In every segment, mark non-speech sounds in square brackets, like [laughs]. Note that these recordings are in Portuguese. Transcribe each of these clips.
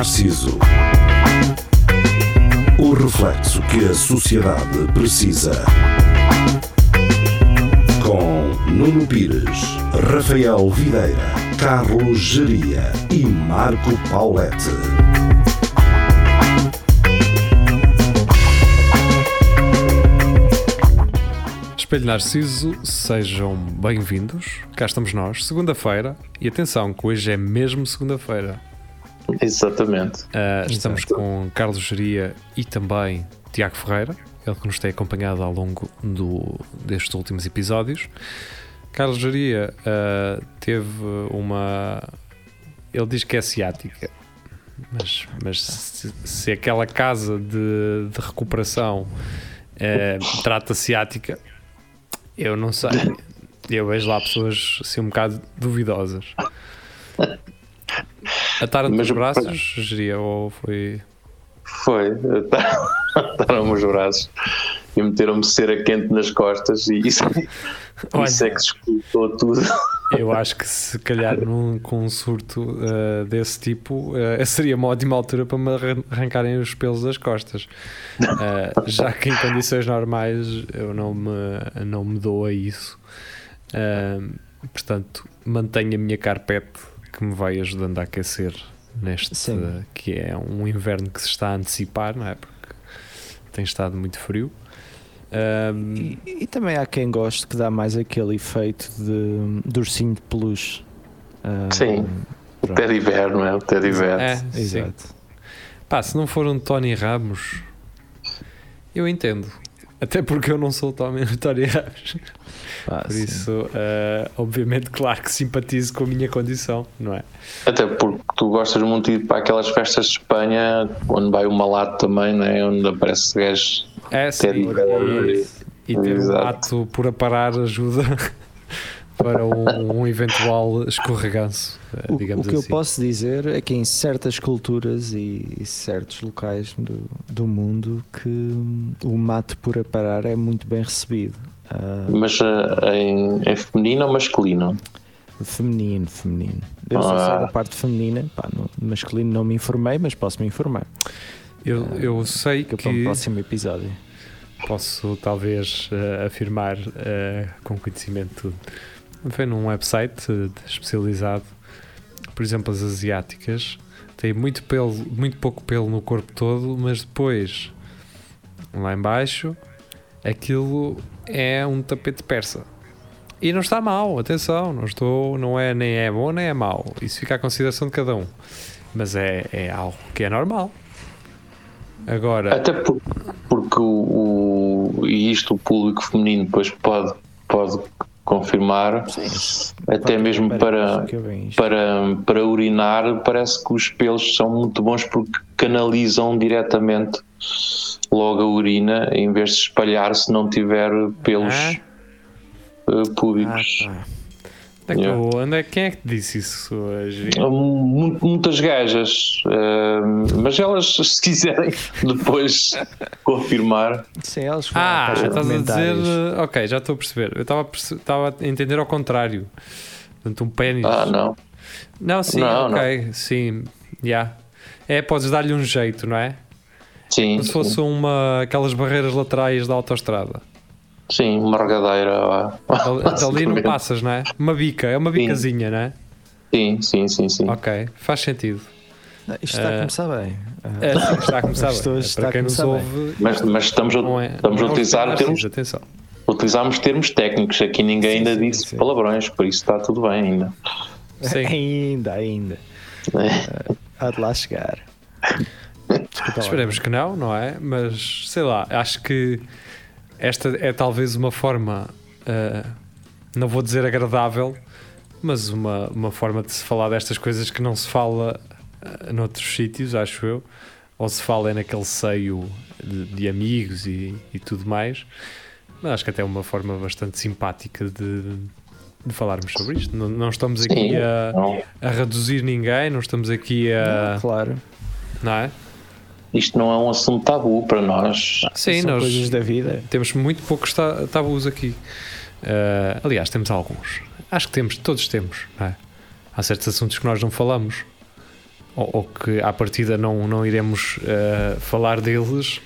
Narciso. O reflexo que a sociedade precisa. Com Nuno Pires, Rafael Videira, Carlos Geria e Marco Paulette. Espelho Narciso, sejam bem-vindos. Cá estamos nós, segunda-feira. E atenção, que hoje é mesmo segunda-feira. Exatamente. Uh, estamos com Carlos Geria e também Tiago Ferreira, ele que nos tem acompanhado ao longo do, destes últimos episódios. Carlos Geria uh, teve uma. Ele diz que é ciática, mas, mas se, se aquela casa de, de recuperação uh, trata ciática, eu não sei. Eu vejo lá pessoas assim um bocado duvidosas. [laughs] Ataram-te os braços, geria, ou foi. Foi, [laughs] ataram-me os braços e meteram-me cera quente nas costas e isso, [laughs] Olha, isso é que escutou tudo. [laughs] Eu acho que se calhar num, com um surto uh, desse tipo uh, seria uma ótima altura para me arrancarem os pelos das costas. Uh, já que em condições normais eu não me, não me dou a isso. portanto, mantenho a minha carpete que me vai ajudando a aquecer neste Sim. que é um inverno que se está a antecipar, não é? Porque tem estado muito frio. Um, e, e, também há quem goste que dá mais aquele efeito de, de ursinho de peluche. Um, sim, pronto. até de inverno, é? Até de inverno. É, exato. Pá, se não for um Tony Ramos, eu entendo. Até porque eu não sou o Tony Ramos. Ah, Por sim. isso, uh, obviamente, claro que simpatizo com a minha condição, não é? Até porque tu gostas muito de ir para aquelas festas de Espanha, onde vai o malato também, não é? Onde aparece gajos. É, sim. E, e ter um malato por aparar ajuda para um, um, eventual escorreganço, o, digamos o que assim. eu posso dizer é que em certas culturas e, e certos locais do, do mundo que o mato por aparar é muito bem recebido. Uh, Mas uh, em, em feminino ou masculino? Feminino, feminino. Eu só sei ah. da parte feminina, pá, no masculino não me informei, mas posso me informar. Eu, eu sei que. Para o próximo episódio. Posso talvez uh, afirmar com conhecimento foi num website especializado, por exemplo, as asiáticas têm muito pelo, muito pouco pelo no corpo todo, mas depois lá embaixo aquilo é um tapete persa. E não está mal, atenção, não estou, não é nem é bom nem é mau. Isso fica à consideração de cada um. Mas é, é algo que é normal. Agora. Até por, porque o, o, e isto o público feminino depois pode, pode confirmar, Sim. até mesmo para, para, para urinar, parece que os pelos são muito bons porque canalizam diretamente logo a urina em vez de espalhar se não tiver pelos ah. públicos. Ah, tá. É, que, é quem é que disse isso hoje? Muitas gajas, uh, mas elas, se quiserem [laughs] depois confirmar. Sim, elas Ah, estás a dizer. Ok, já estou a perceber. Eu estava a entender ao contrário. Portanto, um pênis. Ah, não. Não, sim, não, ok, não. sim. Yeah. É, podes dar-lhe um jeito, não é? Sim. Como se fosse uma, aquelas barreiras laterais da autostrada. Sim, uma regadeira. Ali [laughs] não passas, não é? Uma bica, é uma bicazinha, sim. não é? Sim, sim, sim, sim. Ok, faz sentido. Isto está a começar bem. É, sim, está a começar bem. É, para quem nos ouve. Mas, mas estamos, a, é, estamos a utilizar termos. Atenção. Utilizamos termos técnicos. Aqui ninguém sim, ainda sim, disse sim. palavrões, por isso está tudo bem ainda. Sim. [laughs] ainda, ainda. É. Há de lá chegar. [laughs] Esperemos que não, não é? Mas sei lá, acho que esta é talvez uma forma, uh, não vou dizer agradável, mas uma, uma forma de se falar destas coisas que não se fala uh, noutros sítios, acho eu, ou se fala é naquele seio de, de amigos e, e, tudo mais. Mas acho que até é uma forma bastante simpática de, de falarmos sobre isto. Não, não estamos aqui a, a, reduzir ninguém, não estamos aqui a. Não, claro. Não é? Isto não é um assunto tabu para nós. Sim, São nós coisas da vida. Temos muito poucos tabus aqui. Uh, aliás, temos alguns. Acho que temos, todos temos. É? Há certos assuntos que nós não falamos. ou, ou, que à partida não, não iremos uh, falar deles,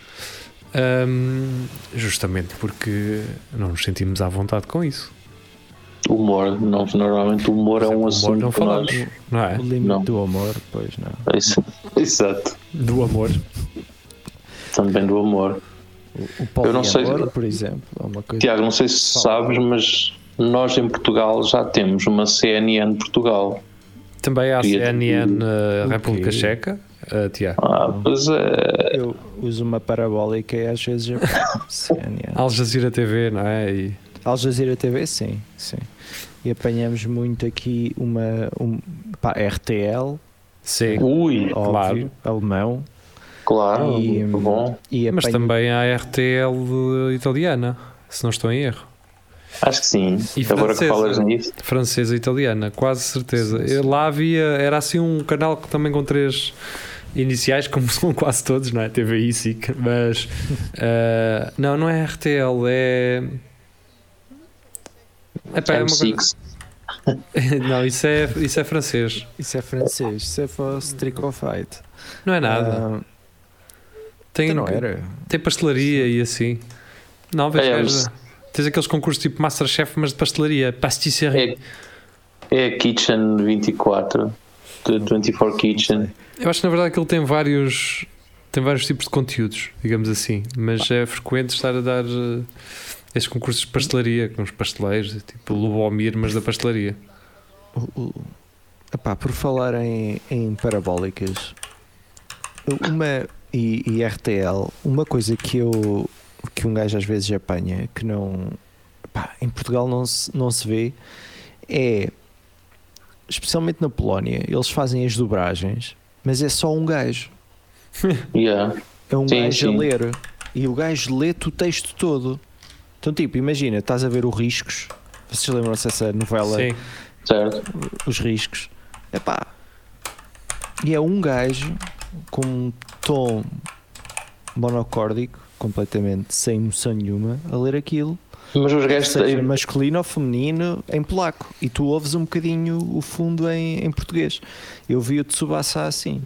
um, justamente porque não nos sentimos à vontade com isso. Humor, não, normalmente o humor é um assunto não falamos, nós, não é? O limite não. do amor, pois não. É isso, [laughs] exato. Do amor. Também do amor. O, o Eu não sei, amor, por exemplo, é uma coisa Tiago, não sei se sabes, mas nós em Portugal já temos uma CNN Portugal. Também há CNN uh, República Checa, uh, Tiago. Ah, pois é. Eu uso uma parabólica e às vezes eu [laughs] CNN. Al Jazeera TV, não é? E... Al Jazeera TV, sim, sim. E apanhamos muito aqui uma um, pá, RTL. Sim, Ui, óbvio, claro. alemão. Claro, e, bom. E Mas também há RTL italiana, se não estou em erro. Acho que sim. E Agora que falas nisso. Francesa e italiana, quase certeza. Sim, sim. Lá havia, era assim um canal que também com três iniciais, como [laughs] são quase todos, não é? TVI, SIC, mas uh, [laughs] não, não é RTL, é. Epá, é uma coisa... [laughs] não, isso é, isso é francês. Isso é francês, isso é for Trick or Fight. Não é nada. Uh, tem, então não era. tem pastelaria e assim. Não, vejo. É, Tens aqueles concursos tipo Masterchef, mas de pastelaria, pastisserie. É, é Kitchen 24, de 24 Kitchen. Eu acho que na verdade que ele tem vários tem vários tipos de conteúdos, digamos assim, mas é frequente estar a dar uh, esses concursos de pastelaria com os pasteleiros, tipo Lubomir, mas da pastelaria. epá, por falar em, em parabólicas uma, e, e RTL, uma coisa que eu que um gajo às vezes apanha, que não. Pá, em Portugal não se, não se vê, é. Especialmente na Polónia, eles fazem as dobragens, mas é só um gajo. [laughs] Yeah. É um sim, gajo sim. a ler. E o gajo lê-te o texto todo. Então, tipo, imagina, estás a ver o Riscos. Vocês lembram-se dessa novela? Sim. Certo. Os Riscos. É pá. E é um gajo com um tom monocórdico completamente sem emoção nenhuma a ler aquilo. Mas os gajos seja masculino ou feminino em polaco e tu ouves um bocadinho o fundo em, em português. Eu vi o Tsubasa assim.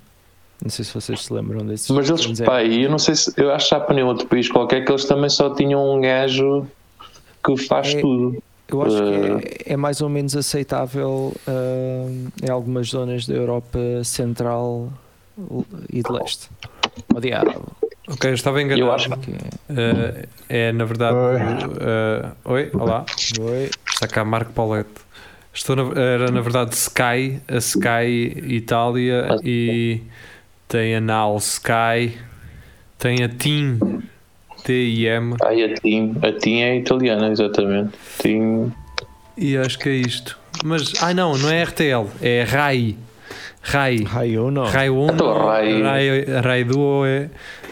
Não sei se vocês se lembram desses. Mas eles, pá, eu não sei se. Eu acho que já para outro país qualquer que eles também só tinham um gajo que faz é, tudo. Eu acho uh, que é, eh, é, mais ou menos aceitável uh, em algumas zonas da Europa Central e de Leste. O diabo. Ok, eu estava enganado. Eu acho que uh, é na verdade. Oi, uh, oi olá. Oi. Está cá Marco Paulette. Estou na, era na verdade Sky, a Sky Itália e tem a Nal Sky, tem a Team T-I-M. Ah, e a Team, a Team é italiana, exatamente. Team. E acho que é isto. Mas, ah não, não é RTL, é RAI. RAI. RAI 1. RAI 1. RAI, RAI, RAI 2 é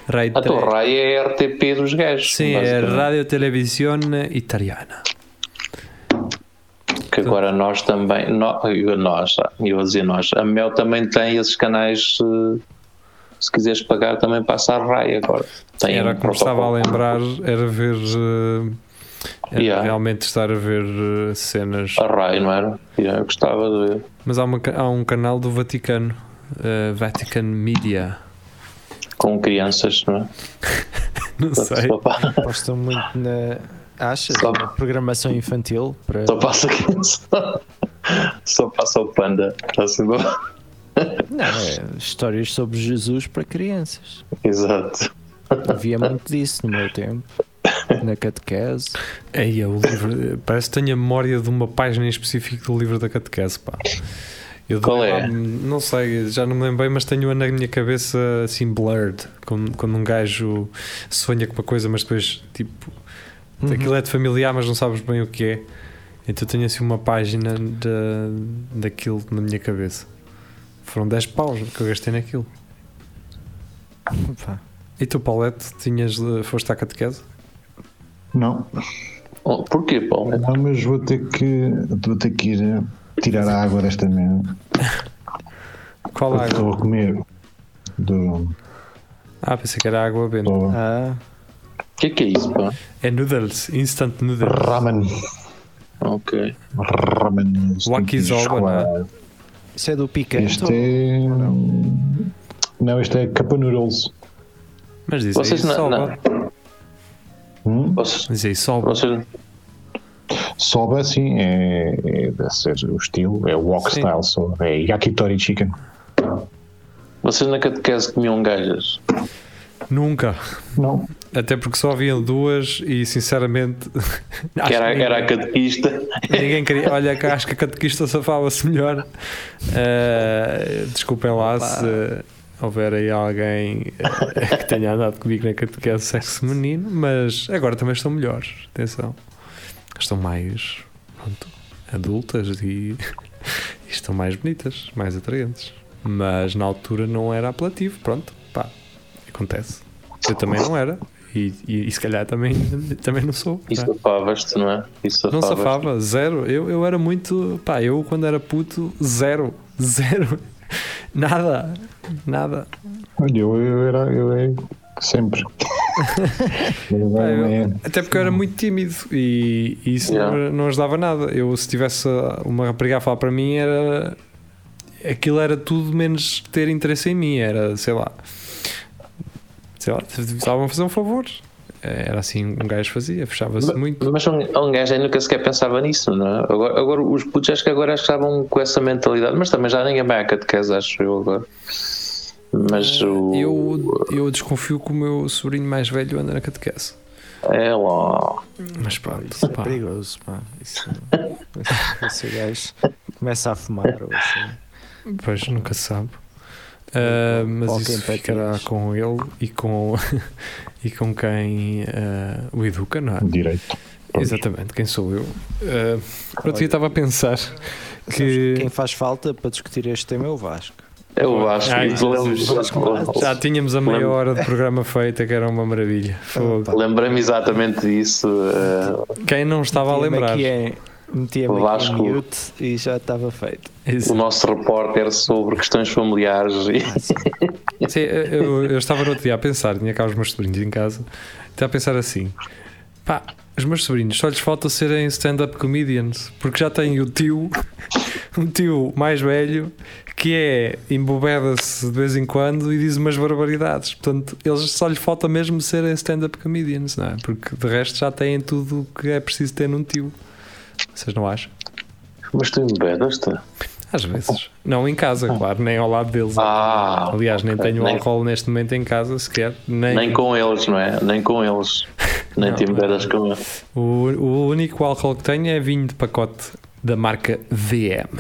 Rai a tua RAI é a RTP dos gajos. Sim, é Radio Televisão Italiana. Que agora nós também, nós, eu vou dizer nós, a Mel também tem esses canais. Eh, se quiseres pagar, também passa a RAI agora. Tem era como estava a lembrar, era ver. Eh, era yeah. realmente estar a ver eh, cenas. A RAI, não era? Yeah, eu gostava de ver. Mas há, uma, há um canal do Vaticano, uh, Vatican Media com crianças, não é? [laughs] não sei. Apostam muito na. Achas? Só... Programação infantil? Para... Só passa só, [laughs] só passa o panda. Assim, não, é histórias sobre Jesus para crianças. Exato. Havia muito disso no meu tempo. Na catequese. Aí, o livro. Parece que tenho a memória de uma página em específico do livro da catequese, pá. Eu Qual é? Não sei, já não me lembro bem, mas tenho na minha cabeça assim blurred, quando, quando um gajo sonha com uma coisa, mas depois tipo uhum. aquilo é de familiar, mas não sabes bem o que é. Então tenho assim uma página de, daquilo na minha cabeça. Foram 10 paus que eu gastei naquilo. Opa. E tu, Paulette, tinhas, foste à catequese? Não. Oh, porquê, Paulo? Não, mas vou ter que, vou ter que ir tirar a água desta merda. Qual água? Estou a comer do. Ah, pensei que era água benta. O ah. que, que é isso, pá? É noodles, instant noodles. Ramen. Ok. Ramen. Wakisoba, não é? Isso é do picante? Este é. Não, este é Capa Noodles. Mas diz Vocês aí, não- soba. Hum? Vocês, Diz aí, soba. vocês, Soba, sim, é, é, deve ser o estilo, é o wok Sim. style, soba, é yakitori chicken. vocês na catequese comiam gajas. Nunca. Não, Até porque só haviam duas e sinceramente. [laughs] acho Que era, que era a catequista. Ninguém queria. Olha, acho que a catequista safava-se melhor. Eh, desculpem lá se houver aí alguém eh, que tenha andado comigo na catequese sexo feminino, mas agora também estão melhores. Atenção. Estão mais pronto, adultas e, [laughs] e estão mais bonitas, mais atraentes. Mas na altura não era apelativo. Pronto, pá, acontece. Eu também não era. E, e, e se calhar também, [laughs] também não sou. E é? safavas-te, não é? E Não safava, zero. Eu, eu era muito. Pá, eu quando era puto, zero. [laughs] Zero. Nada. Nada. olha, eu, eu era, eu [laughs] era sempre. Eu- é- até porque eu era muito tímido e, e isso Yeah. não, não ajudava nada. Eu, se tivesse uma rapariga a falar para mim, era. Aquilo era tudo menos ter interesse em mim. Era, sei lá. Sei lá, estavam a fazer um favor. Era assim, um gajo fazia, fechava-se muito. Mas um, um gajo aí nunca sequer pensava nisso, não é? Agora, agora os putos acho que agora estavam com essa mentalidade, mas também já ninguém vai à catequese, acho eu agora. Mas o. Eh, Eu, eu desconfio que o meu sobrinho mais velho anda na catequese. É lá. Mas pronto, Isso é pá. perigoso, pá. Isso, [laughs] [laughs] esse gajo começa a fumar assim. Pois nunca se sabe. Ah, mas isso ficará patins. com ele e com, [laughs] e com quem ah, o educa, não é? direito. Pois. Exatamente, quem sou eu? Uh, pronto, eu estava a pensar que Quem faz falta para discutir este tema é o Vasco. É o Vasco. Ah, e isso. já tínhamos a meia hora de programa feita, que era uma maravilha. Lembrei-me exatamente disso. eh, Quem não estava a lembrar? aqui em- Metia-me aqui em mute e já estava feito. Isso. o nosso repórter sobre questões familiares e Sim, eu, eu estava no outro dia a pensar, tinha cá os meus sobrinhos em casa, estava a pensar assim: pá, os meus sobrinhos só lhes falta serem stand-up comedians, porque já têm o tio, [laughs] um tio mais velho, que é embobeda-se de vez em quando e diz umas barbaridades. Portanto, eles só lhes falta mesmo serem stand-up comedians, não é? Porque de resto já têm tudo o que é preciso ter num tio. Vocês não acham? Mas tu embedas-te? Às vezes. Não em casa, claro, nem ao lado deles. Ah, Aliás, nem ok. tenho Nem- álcool neste momento em casa sequer. Nem, Nem com eles, não é? Nem com eles. [laughs] Nem Não, te embedas com eles. O, o único álcool que tenho é vinho de pacote da marca VM.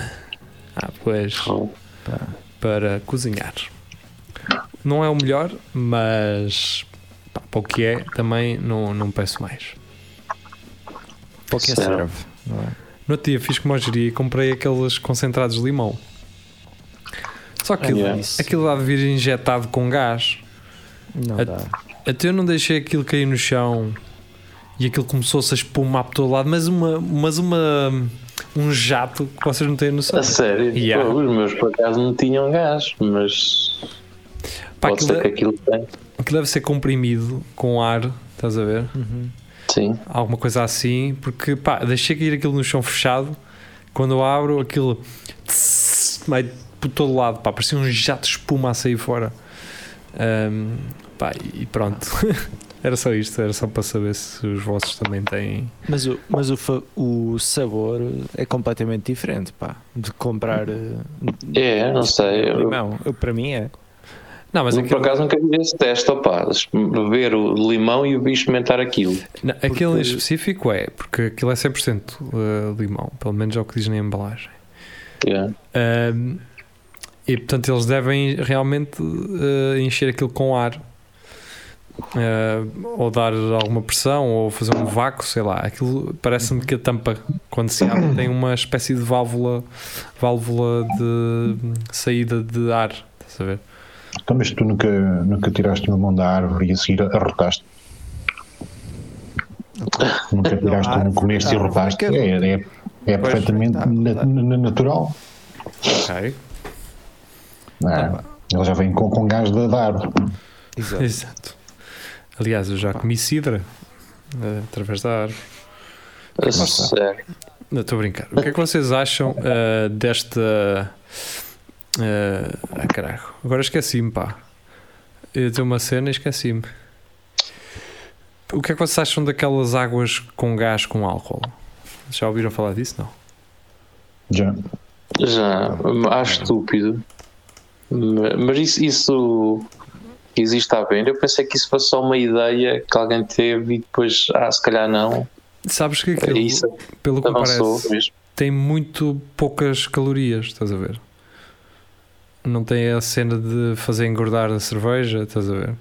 Ah, pois para cozinhar. Não é o melhor, mas pá, para o que é, também não, não peço mais. Para o que é serve, não é? No outro dia fiz como eu geria e comprei aqueles concentrados de limão. Só que aquilo, Yeah. aquilo lá de vir injetado com gás. Não A- dá. Até eu não deixei aquilo cair no chão e aquilo começou-se a espumar por todo lado, mas uma, mas uma um jato que vocês não têm noção. A sério? Yeah. Pô, os meus por acaso não tinham gás, mas Pá, pode aquilo, ser que aquilo tem. aquilo deve ser comprimido com ar, estás a ver? Uhum. Sim. Alguma coisa assim, porque pá, deixei cair aquilo no chão fechado. Quando eu abro, aquilo tss, vai por todo lado, pá, parecia um jato de espuma a sair fora. Ahm, pá, e pronto. [laughs] era só isto, era só para saber se os vossos também têm. Mas, o, mas o, o sabor é completamente diferente, pá. De comprar eh, É, não sei. Limão. Eu, para mim é. Não, mas eu, por aquilo, acaso nunca vi esse teste, opá. Ver o limão e o experimentar aquilo. não, aquele em específico é, porque aquilo é 100% uh, limão, pelo menos é o que diz na embalagem. Yeah. Ahm, e portanto eles devem realmente uh, encher aquilo com ar Uh, ou dar alguma pressão ou fazer um vácuo, sei lá. Aquilo parece-me que a tampa, quando se abre, tem uma espécie de válvula, válvula de saída de ar. Estás a ver? Então, mas tu nunca, nunca tiraste uma mão da árvore e a seguir arrotaste? Nunca tiraste um, comeste e arrotaste? É, é, é Pois, perfeitamente tá, na- tá. na- natural. Ok. Não é? Ele já vem com, com gás da, árvore. Exato. Exato. Aliás, eu já comi cidra uh, através da árvore. Sério. Estou a brincar. O que é que vocês acham uh, desta. Uh, ah, caralho, agora esqueci-me, pá. ia dizer uma cena e esqueci-me. O que é que vocês acham daquelas águas com gás com álcool? Já ouviram falar disso? Não. Já. Já, acho estúpido. Mas isso, isso existe à venda. Eu pensei que isso fosse só uma ideia que alguém teve e depois, ah, se calhar não. Sabes que aquilo, Isso pelo que parece, mesmo. tem muito poucas calorias, estás a ver? Não tem a cena de fazer engordar a cerveja, estás a ver?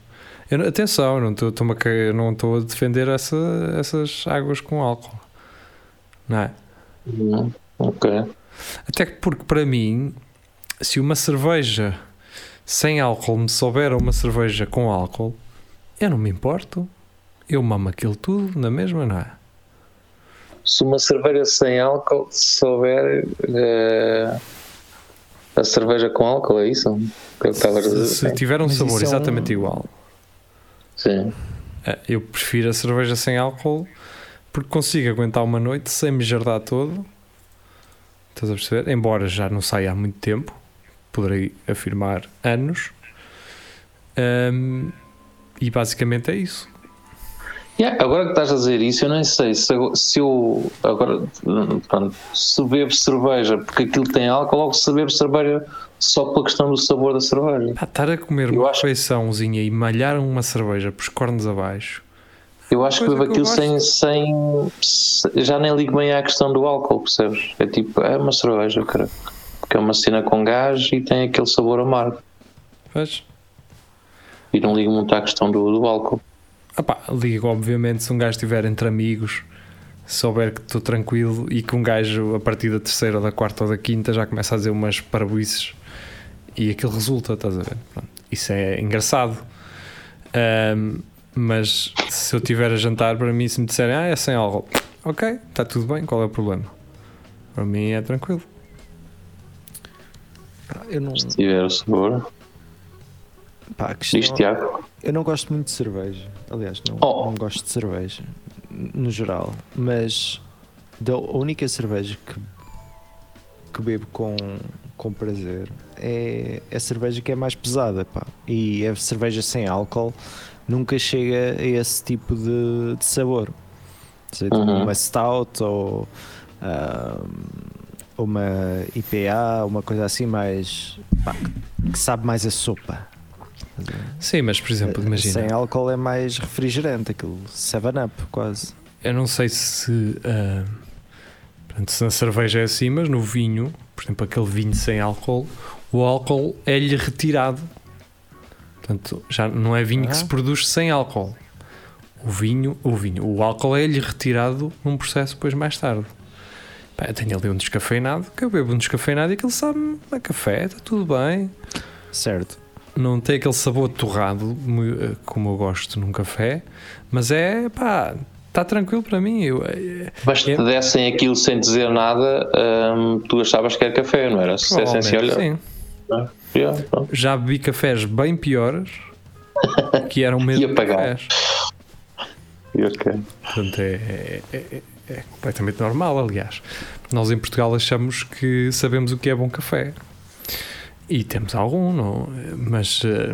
Eu, não- atenção, não estou a não estou a defender essa, essas águas com álcool. Não é? Hum, Ok. Até que porque para mim, se uma cerveja sem álcool me souber uma cerveja com álcool, eu não me importo. Eu mamo aquilo tudo na mesma, não é? Se uma cerveja sem álcool souber eh, a cerveja com álcool, é isso? Que eu estava a Se, dizer. se tiver um Mas sabor isso é um- exatamente igual, Sim. eh, eu prefiro a cerveja sem álcool porque consigo aguentar uma noite sem me jardar todo. Estás a perceber? Embora já não saia há muito tempo, poderei afirmar anos. Ahm, e basicamente é isso. Yeah, agora que estás a dizer isso, eu nem sei se, eu- se eu agora pronto, se bebo cerveja porque aquilo tem álcool ou se bebo cerveja só pela questão do sabor da cerveja. Pá, estar a comer Eu uma acho- refeiçãozinha e malhar uma cerveja por os cornos abaixo. Eu acho que bebo aquilo sem, sem, se- Já nem ligo bem à questão do álcool, percebes? É tipo, é uma cerveja, cara. Porque é uma cena com gás e tem aquele sabor amargo. Vês? E não ligo muito à questão do, do álcool. Ah pá, ligo, obviamente, se um gajo estiver entre amigos, souber que estou tranquilo e que um gajo, a partir da terceira, ou da quarta ou da quinta, já começa a dizer umas parabuices e aquilo resulta, estás a ver? Pronto. Isso é engraçado. Ahm, mas se eu estiver a jantar, para mim, se me disserem, ah, é sem álcool, ok, está tudo bem, qual é o problema? Para mim é tranquilo. Eu não. Se tiver o sabor. Pá, questão- Diz Tiago. Eu não gosto muito de cerveja. Aliás, não, Oh. não gosto de cerveja no geral. Mas da a única cerveja que, que bebo com, com prazer é a cerveja que é mais pesada. Pá. E a cerveja sem álcool nunca chega a esse tipo de, de sabor. Seja, tipo Uhum. uma stout ou ah, uma IPA, uma coisa assim mais. pá, que sabe mais a sopa. Sim, mas por exemplo, Eh, imagina. Sem álcool é mais refrigerante, aquilo 7-up quase. Eu não sei se, ah, portanto, se na cerveja é assim, mas no vinho, por exemplo, aquele vinho sem álcool, o álcool é-lhe retirado. Portanto, já não é vinho que se Ah. produz sem álcool. O vinho, o vinho, o álcool é-lhe retirado num processo depois mais tarde. Pá, eu tenho ali um descafeinado, que eu bebo um descafeinado e aquele sabe a café, está tudo bem. Certo. Não tem aquele sabor torrado eh, como eu gosto num café, mas é pá, está tranquilo para mim. Eu, eh, Mas te É. dessem aquilo sem dizer nada, hum, tu achavas que era café, não era? Se dissessem assim, olha, Sim. Já bebi cafés bem piores que eram [laughs] E mesmo cafés. E ok. Portanto, é, é- é- é completamente normal, aliás. Nós em Portugal achamos que sabemos o que é bom café. E temos algum, não? mas eh,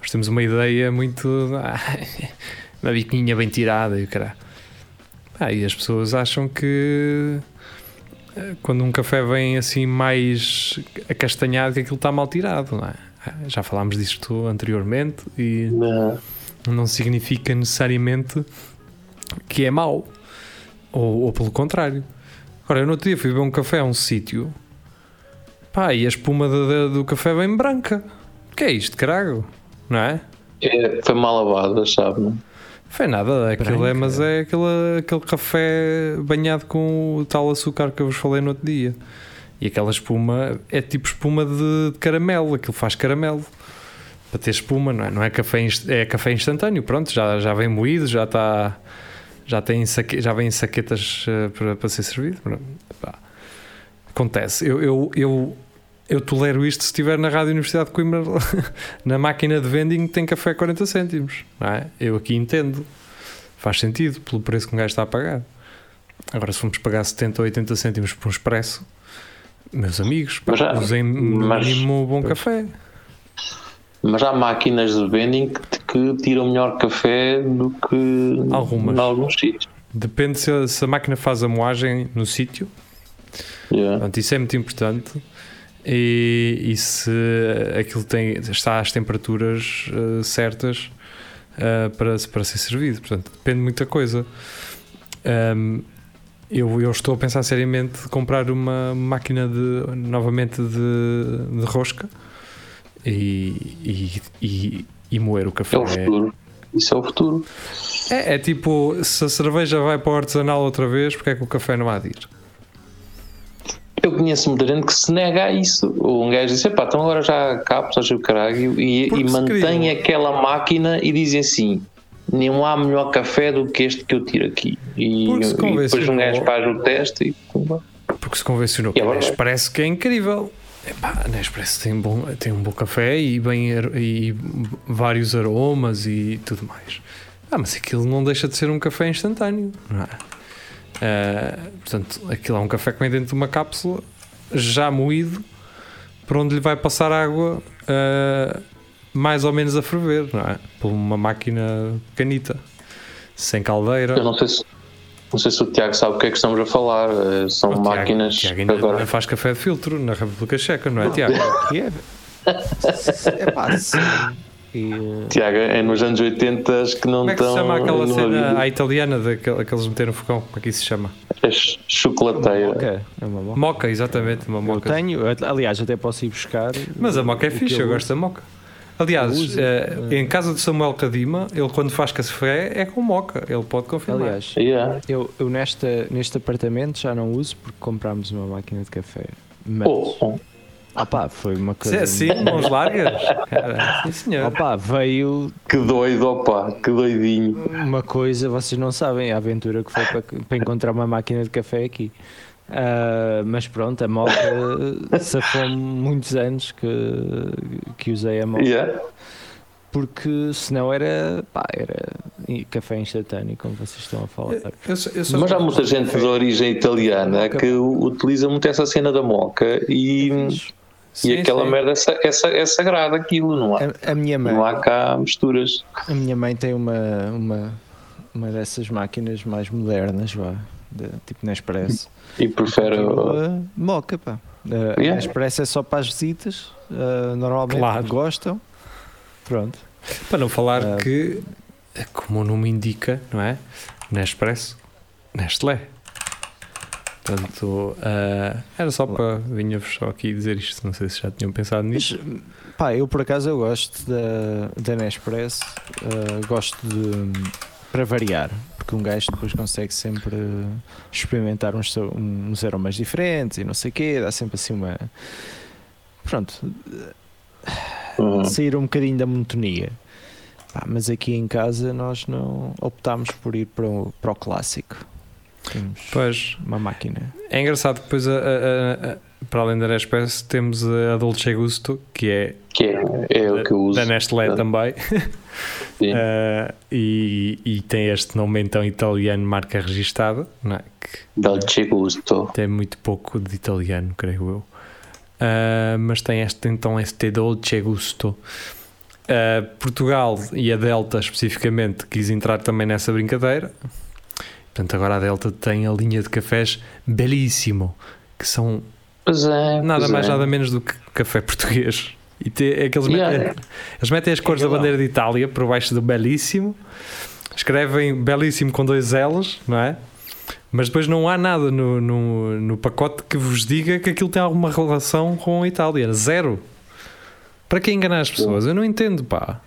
nós temos uma ideia muito. ah, [laughs] uma biquinha bem tirada e o caralho. Ah, e as pessoas acham que eh, quando um café vem assim mais acastanhado, que aquilo está mal tirado, não é? Ah, Já falámos disto anteriormente e Não. não significa necessariamente que é mau. Ou, ou pelo contrário. Agora, eu no outro dia fui beber um café a um sítio pá, e a espuma da- da- do café vem branca. O que é isto, carago? Não é? É, foi mal lavado, sabe? Não? Foi nada, aquilo é, mas é aquele, aquele café banhado com o tal açúcar que eu vos falei no outro dia. E aquela espuma é tipo espuma de, de caramelo, aquilo faz caramelo. Para ter espuma, não é? Não é café, é café instantâneo, pronto, já, já vem moído, já está. Já, tem saque, já vem em saquetas eh, para, para ser servido. Pronto, pá. Acontece. Eu, eu, eu, eu tolero isto se estiver na Rádio Universidade de Coimbra, [laughs] na máquina de vending tem café a 40 cêntimos. É? Eu aqui entendo. Faz sentido pelo preço que um gajo está a pagar. Agora, se formos pagar 70 ou 80 cêntimos por um expresso, meus amigos, pá, Mas usem mas- mínimo um bom café. Mas há máquinas de vending que, que tiram melhor café do que Algumas. em alguns sítios. Depende se a, se a máquina faz a moagem no sítio. Yeah. Portanto, isso é muito importante. E, e se aquilo tem, está às temperaturas eh, certas eh, para, para ser servido. Portanto, depende de muita coisa. Ahm, eu, eu estou a pensar seriamente de comprar uma máquina de, novamente de, de rosca e, e, e, e moer o café. É o futuro. Isso é o futuro. É, é tipo, se a cerveja vai para o artesanal outra vez, porque é que o café não há de ir? Eu conheço muita gente que se nega a isso. Um gajo diz: pá, então agora já acho o caralho, e, e mantém queriam. aquela máquina e dizem assim: não há melhor café do que este que eu tiro aqui. E, e depois um gajo faz o teste e. Porque se convencionou E que é a verdade. Nespresso que é incrível. Epá, a Nespresso tem, bom, tem um bom café e, bem, e vários aromas e tudo mais. Ah, mas aquilo não deixa de ser um café instantâneo, não é? Ah, portanto, aquilo é um café que vem dentro de uma cápsula já moído por onde lhe vai passar água ah, mais ou menos a ferver, não é? Por uma máquina pequenita, sem caldeira. Eu não sei se. Não sei se o Tiago sabe o que é que estamos a falar. eh, São O Tiago- máquinas Tiago que ainda, agora. faz café de filtro na República Checa, não é, Tiago? [laughs] É? É pá, sim. E, Tiago, é nos anos 80 que não Como é que se estão. chama aquela cena à italiana daquela que eles meteram no fogão? Como é que isso se chama? É ch- chocolateira. moca, é uma moca. Moca, exatamente, uma Eu moca. tenho, aliás, até posso ir buscar. Mas a moca é fixe, eu uso. gosto da moca. Aliás, uso, eh, eh. em casa de Samuel Cadima, ele quando faz café é com moca, ele pode confirmar. Aliás, Yeah. eu, eu nesta, neste apartamento já não uso porque comprámos uma máquina de café. Mas, Oh, oh. Opá, foi uma Se coisa. é assim, mãos largas? Cara, sim, senhor. Opá, veio Que doido, opa, que doidinho. uma coisa, vocês não sabem, a aventura que foi para, para encontrar uma máquina de café aqui. Ah, mas pronto, a moca [laughs] safou-me muitos anos que, que usei a moca. Yeah. Porque senão era, pá, era café instantâneo, como vocês estão a falar. Eu só- eu só- Mas há muita gente de origem italiana que utiliza muito essa cena da moca e, Sim, e aquela sim. merda é, é, é sagrada aquilo, não há, A, a minha mãe, não há cá misturas. a minha mãe tem uma, uma, uma dessas máquinas mais modernas, vá, de, tipo Nespresso. E prefere. Uh, moca, pá. Uh, Yeah. Nespresso é só para as visitas, uh, normalmente Claro. gostam. Pronto. Para não falar Ah. que, como o nome indica, não é? Nespresso, Nestlé. Portanto, ah, era só para vinha-vos só aqui dizer isto. Não sei se já tinham pensado nisso. Mas, pá, eu por acaso eu gosto da, da Nespresso, uh, gosto de para variar, porque um gajo depois consegue sempre experimentar uns, uns aromas diferentes e não sei o quê, dá sempre assim uma. Pronto, Uhum. sair um bocadinho da monotonia. Pá, mas aqui em casa nós não optámos por ir para o, para o clássico. Temos Pois, uma máquina. é engraçado que depois, a- a- a- para além da Nespresso, temos a Dolce Gusto, que é Que é, é o que eu uso. da Nestlé Ah. também. Sim. [laughs] Ah, e, e tem este nome então italiano, marca registada, é? que Dolce Gusto. tem muito pouco de italiano, creio eu. Ah, mas tem este então este Dolce Gusto. Ah, Portugal e a Delta especificamente quis entrar também nessa brincadeira. Portanto, agora a Delta tem a linha de cafés Belíssimo, que são é. nada mais é. nada menos do que café português. E te, é que eles, Yeah. metem, eles metem as cores da legal. bandeira de Itália por baixo do Belíssimo, escrevem Belíssimo com dois L's, não é? Mas depois não há nada no, no, no pacote que vos diga que aquilo tem alguma relação com a Itália. Zero. Para que enganar as pessoas? Eu não entendo, pá.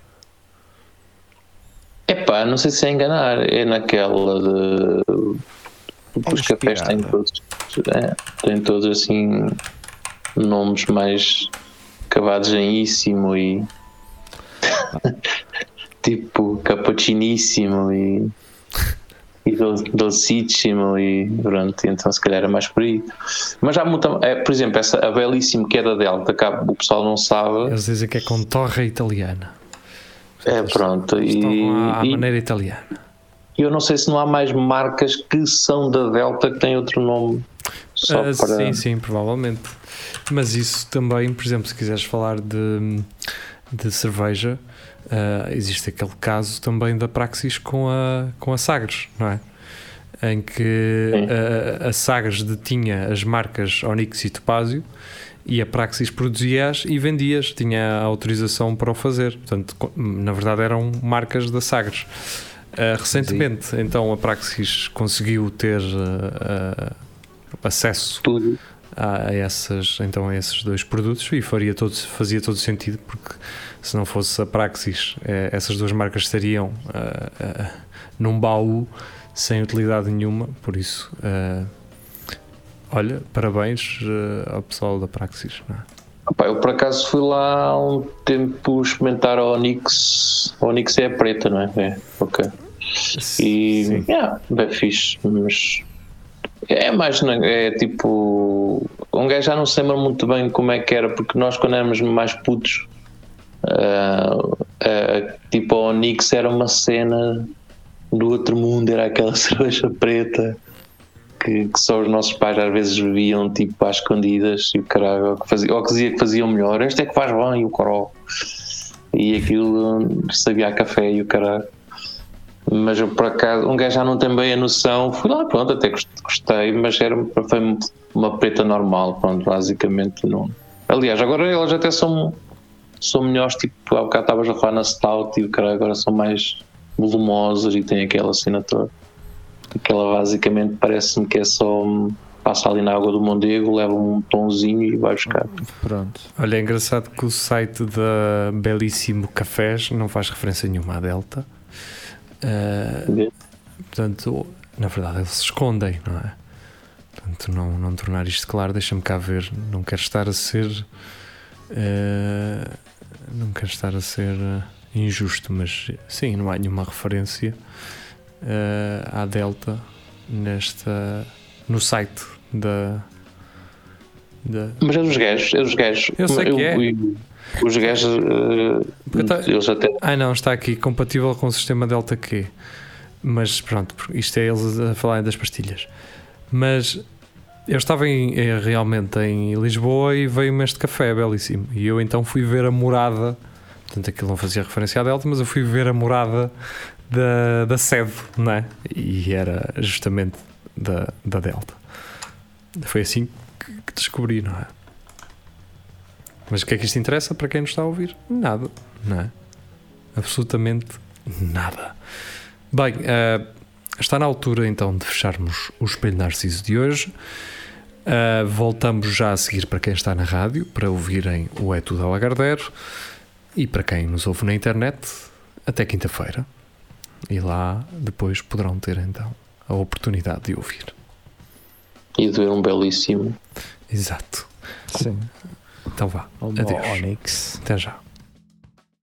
Epá, não sei se é enganar, é naquela de. Os cafés têm todos, é, têm todos assim nomes mais cavados em íssimo e [laughs] tipo cappucciníssimo e, e dolcíssimo e pronto, então se calhar é mais por aí. Mas há muita, é, por exemplo, essa a belíssimo que é da Delta, que o pessoal não sabe, Eles dizem que é com torre italiana. É pronto. E, à, à e- maneira italiana. E eu não sei se não há mais marcas que são da Delta que têm outro nome. Só Ah, para... Sim, sim, provavelmente. Mas isso também, por exemplo, se quiseres falar de, de cerveja, uh, existe aquele caso também da Praxis com a, com a Sagres, não é? Em que a, a Sagres detinha as marcas Onyx e Topázio e a Praxis produzia-as e vendia-as, tinha autorização para o fazer. Portanto, na verdade, eram marcas da Sagres. Uh, recentemente, Sim. então, a Praxis conseguiu ter uh, acesso Tudo. A, essas, então, a esses dois produtos e faria todo, fazia todo sentido, porque se não fosse a Praxis, eh, essas duas marcas estariam num baú sem utilidade nenhuma. Por isso, olha, parabéns ao pessoal da Praxis. Não é? Opa, eu por acaso fui lá há um tempo experimentar a Onyx. A Onyx é a preta, não é? É, ok. E Sim. yeah, bem fixe, mas é mais é tipo um gajo já não se lembra muito bem como é que era, porque nós quando éramos mais putos uh, uh, tipo a Onyx era uma cena do outro mundo, era aquela [laughs] cerveja preta que, que, só os nossos pais às vezes bebiam tipo às escondidas e o caralho, ou que, fazia, ou que dizia que faziam melhor, este é que faz bem o coró e aquilo sabia a café e o caralho mas eu por acaso, um gajo já não tem bem a noção, fui lá, pronto, até gostei, mas era, foi uma preta normal, pronto, basicamente não. Aliás, agora elas até são, são melhores, tipo, há bocado estavas a falar na Stout e o cara agora são mais volumosas e têm aquela assinatura. Aquela basicamente parece-me que é só passa ali na água do Mondego, leva um tonzinho e vai buscar. Pronto. Olha, é engraçado que o site da Belíssimo Cafés não faz referência nenhuma à Delta. Uh, portanto, na verdade, eles se escondem, não é? Portanto, não, não tornar isto claro, deixa-me cá ver. Não quero estar a ser. Uh, não quero estar a ser uh, injusto, mas sim, não há nenhuma referência à Delta nesta. no site da. da... Mas é dos gajos, é dos gajos. Eu sei eu, que é. Eu, os gajos. Uh, eles até. Ah, não, está aqui compatível com o sistema Delta Q. Mas pronto, isto é eles a falarem das pastilhas. Mas eu estava em, eh, realmente em Lisboa e veio-me este café belíssimo. E eu então fui ver a morada. Portanto, aquilo não fazia referência à Delta, mas eu fui ver a morada da, da sede, não é? E era justamente da, da Delta. Foi assim que, descobri, não é? Mas o que é que isto interessa para quem nos está a ouvir? Nada, não é? Absolutamente nada. Bem, uh, está na altura então de fecharmos o Espelho Narciso de hoje. Uh, voltamos já a seguir para quem está na rádio, para ouvirem o É Tudo Alagardero e para quem nos ouve na internet, até quinta-feira. E lá depois poderão ter então a oportunidade de ouvir. E de ver um belíssimo. Exato. Sim. Então vá. Adeus. Onyx. Até já.